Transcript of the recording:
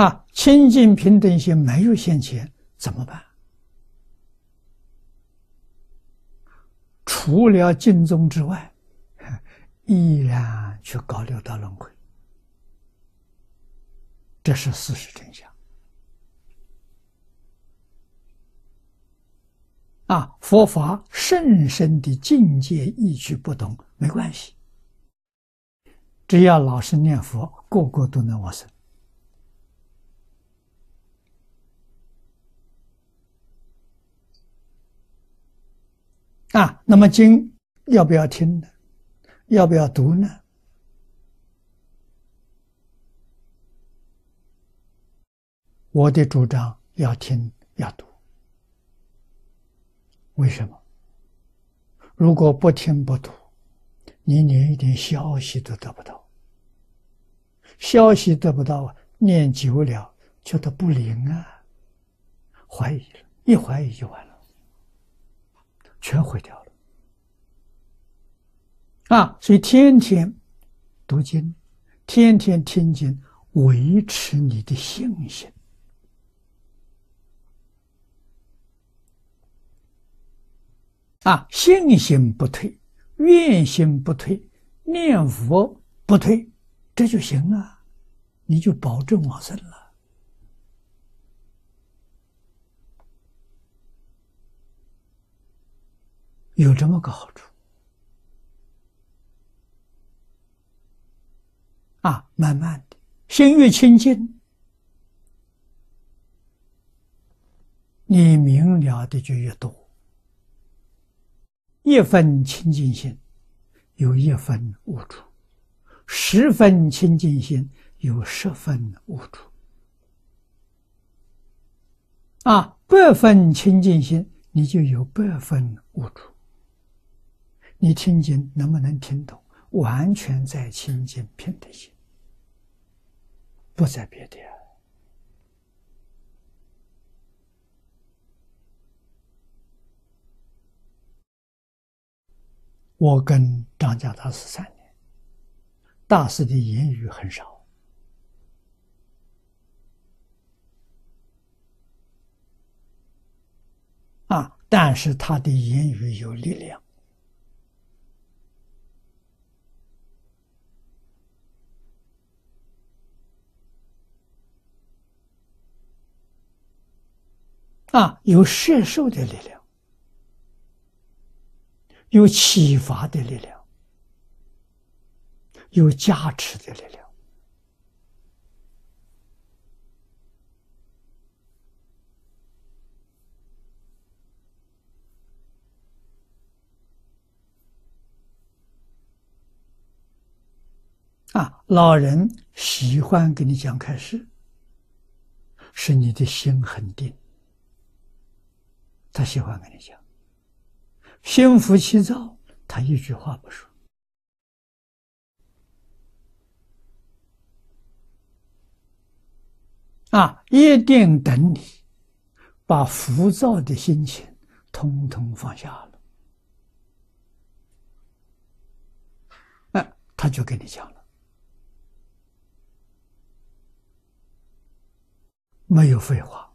啊，清净平等心没有现前怎么办？除了尽宗之外，依然去搞六道轮回，这是事实真相。啊，佛法甚深的境界意趣不同没关系，只要老实念佛，个个都能往生。啊，那么经要不要听呢？要不要读呢？我的主张要听要读。为什么？如果不听不读，你连一点消息都得不到。消息得不到，念久了觉得不灵啊，怀疑了，一怀疑就完了，全毁掉了。啊，所以天天读经，天天听经，维持你的信心。啊，信心不退，愿心不退，念佛不退，这就行了，你就保证往生了。有这么个好处啊！慢慢的，心越清净，你明了的就越多。一分清净心，有一分无处；十分清净心，有十分无处。啊，百分清净心，你就有百分无处。你听经能不能听懂？完全在清净平等心，不在别的。我跟张家大师三年，大师的言语很少啊，但是他的言语有力量啊，有摄受的力量。有启发的力量，有加持的力量啊！老人喜欢跟你讲开示，是你的心很定，他喜欢跟你讲。心浮气躁，他一句话不说啊！一定等你把浮躁的心情通通放下了，哎，他就跟你讲了，没有废话。